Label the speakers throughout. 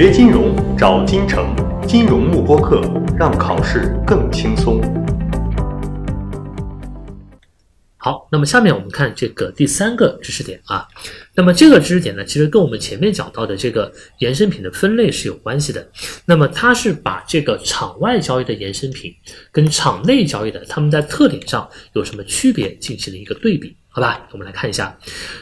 Speaker 1: 学金融找金城，金融慕播课，让考试更轻松。
Speaker 2: 好，那么下面我们看这个第三个知识点啊。那么这个知识点呢，其实跟我们前面讲到的这个衍生品的分类是有关系的。那么它是把这个场外交易的衍生品跟场内交易的，它们在特点上有什么区别进行了一个对比。好吧，我们来看一下。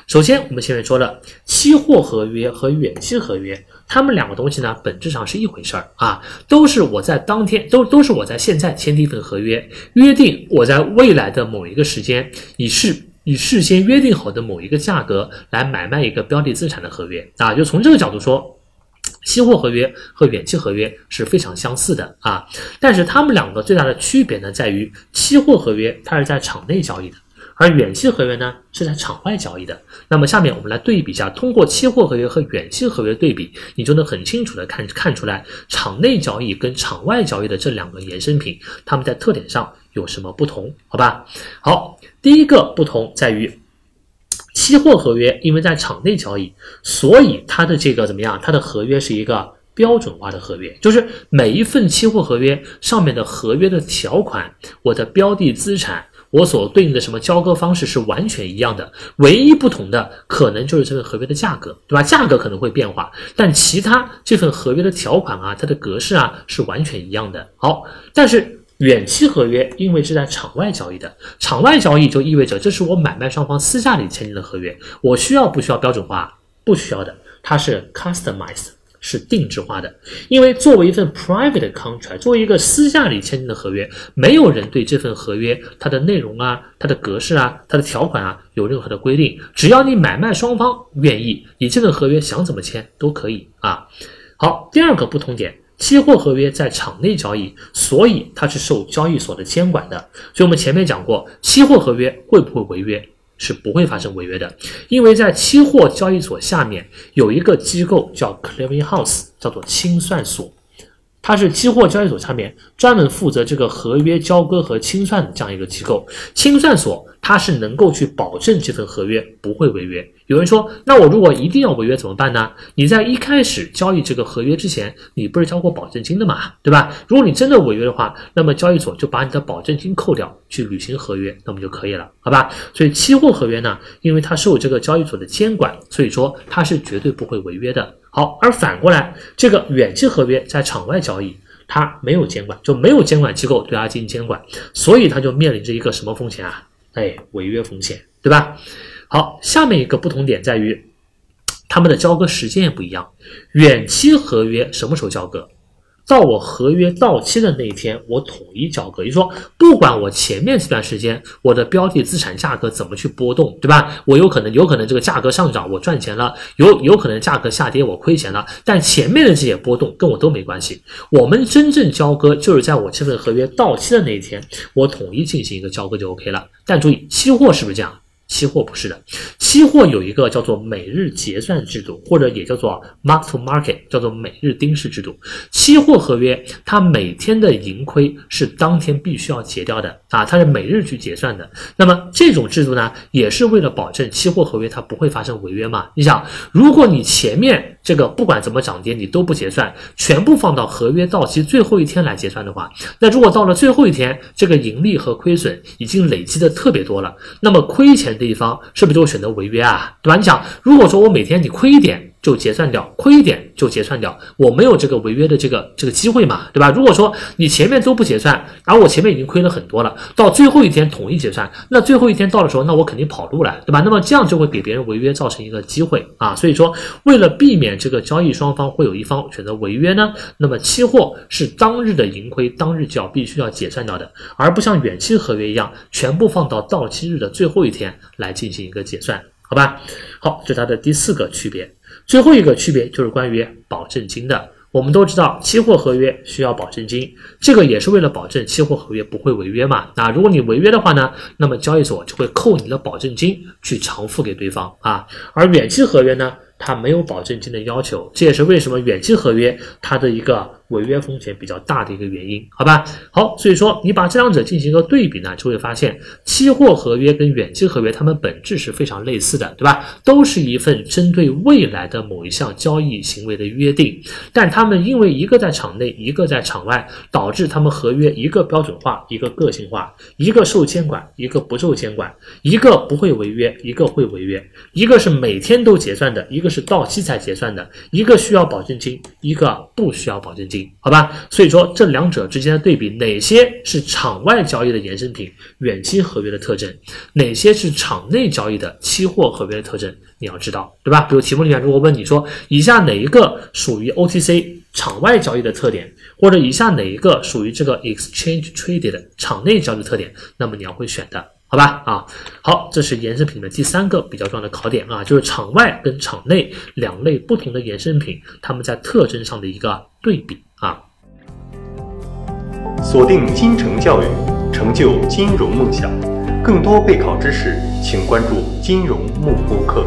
Speaker 2: 首先，我们前面说了，期货合约和远期合约，它们两个东西呢，本质上是一回事儿啊，都是我在当天，都都是我在现在签订一份合约，约定我在未来的某一个时间，以事以事先约定好的某一个价格来买卖一个标的资产的合约啊。就从这个角度说，期货合约和远期合约是非常相似的啊。但是它们两个最大的区别呢，在于期货合约它是在场内交易的。而远期合约呢是在场外交易的。那么下面我们来对比一下，通过期货合约和远期合约对比，你就能很清楚的看看出来场内交易跟场外交易的这两个衍生品，它们在特点上有什么不同？好吧，好，第一个不同在于期货合约因为在场内交易，所以它的这个怎么样？它的合约是一个标准化的合约，就是每一份期货合约上面的合约的条款，我的标的资产。我所对应的什么交割方式是完全一样的，唯一不同的可能就是这份合约的价格，对吧？价格可能会变化，但其他这份合约的条款啊，它的格式啊是完全一样的。好，但是远期合约因为是在场外交易的，场外交易就意味着这是我买卖双方私下里签订的合约，我需要不需要标准化？不需要的，它是 customized。是定制化的，因为作为一份 private contract，作为一个私下里签订的合约，没有人对这份合约它的内容啊、它的格式啊、它的条款啊有任何的规定。只要你买卖双方愿意，你这份合约想怎么签都可以啊。好，第二个不同点，期货合约在场内交易，所以它是受交易所的监管的。所以我们前面讲过，期货合约会不会违约？是不会发生违约的，因为在期货交易所下面有一个机构叫 clearing house，叫做清算所，它是期货交易所下面专门负责这个合约交割和清算的这样一个机构，清算所。它是能够去保证这份合约不会违约。有人说，那我如果一定要违约怎么办呢？你在一开始交易这个合约之前，你不是交过保证金的嘛，对吧？如果你真的违约的话，那么交易所就把你的保证金扣掉，去履行合约，那么就可以了，好吧？所以期货合约呢，因为它受这个交易所的监管，所以说它是绝对不会违约的。好，而反过来，这个远期合约在场外交易，它没有监管，就没有监管机构对它进行监管，所以它就面临着一个什么风险啊？哎，违约风险，对吧？好，下面一个不同点在于，他们的交割时间也不一样。远期合约什么时候交割？到我合约到期的那一天，我统一交割。也就是说，不管我前面这段时间我的标的资产价格怎么去波动，对吧？我有可能有可能这个价格上涨，我赚钱了；有有可能价格下跌，我亏钱了。但前面的这些波动跟我都没关系。我们真正交割就是在我这份合约到期的那一天，我统一进行一个交割就 OK 了。但注意，期货是不是这样？期货不是的，期货有一个叫做每日结算制度，或者也叫做 mark to market，叫做每日盯式制度。期货合约它每天的盈亏是当天必须要结掉的啊，它是每日去结算的。那么这种制度呢，也是为了保证期货合约它不会发生违约嘛？你想，如果你前面这个不管怎么涨跌你都不结算，全部放到合约到期最后一天来结算的话，那如果到了最后一天，这个盈利和亏损已经累积的特别多了，那么亏钱。的一方是不是就选择违约啊？对吧？你想，如果说我每天你亏一点。就结算掉，亏一点就结算掉，我没有这个违约的这个这个机会嘛，对吧？如果说你前面都不结算，而我前面已经亏了很多了，到最后一天统一结算，那最后一天到的时候，那我肯定跑路了，对吧？那么这样就会给别人违约造成一个机会啊。所以说，为了避免这个交易双方会有一方选择违约呢，那么期货是当日的盈亏当日就要必须要结算掉的，而不像远期合约一样，全部放到到期日的最后一天来进行一个结算，好吧？好，这是它的第四个区别。最后一个区别就是关于保证金的。我们都知道，期货合约需要保证金，这个也是为了保证期货合约不会违约嘛。那如果你违约的话呢，那么交易所就会扣你的保证金去偿付给对方啊。而远期合约呢，它没有保证金的要求，这也是为什么远期合约它的一个违约风险比较大的一个原因，好吧？好，所以说你把这两者进行一个对比呢，就会发现期货合约跟远期合约它们本质是非常类似的，对吧？都是一份针对未来的某一项交易行为的约定，但它们因为一个在场内，一个在场外，导致它们合约一个标准化，一个个性化，一个受监管，一个不受监管，一个不会违约，一个会违约，一个是每天都结算的，一个是到期才结算的，一个需要保证金，一个不需要保证金好吧？所以说这两者之间的对比，哪些是场外交易的衍生品远期合约的特征，哪些是场内交易的期货合约的特征，你要知道，对吧？比如题目里面如果问你说以下哪一个属于 OTC 场外交易的特点，或者以下哪一个属于这个 Exchange Traded 场内交易特点，那么你要会选的。好吧，啊，好，这是衍生品的第三个比较重要的考点啊，就是场外跟场内两类不同的衍生品，它们在特征上的一个对比啊。
Speaker 1: 锁定金城教育，成就金融梦想。更多备考知识，请关注金融慕播课。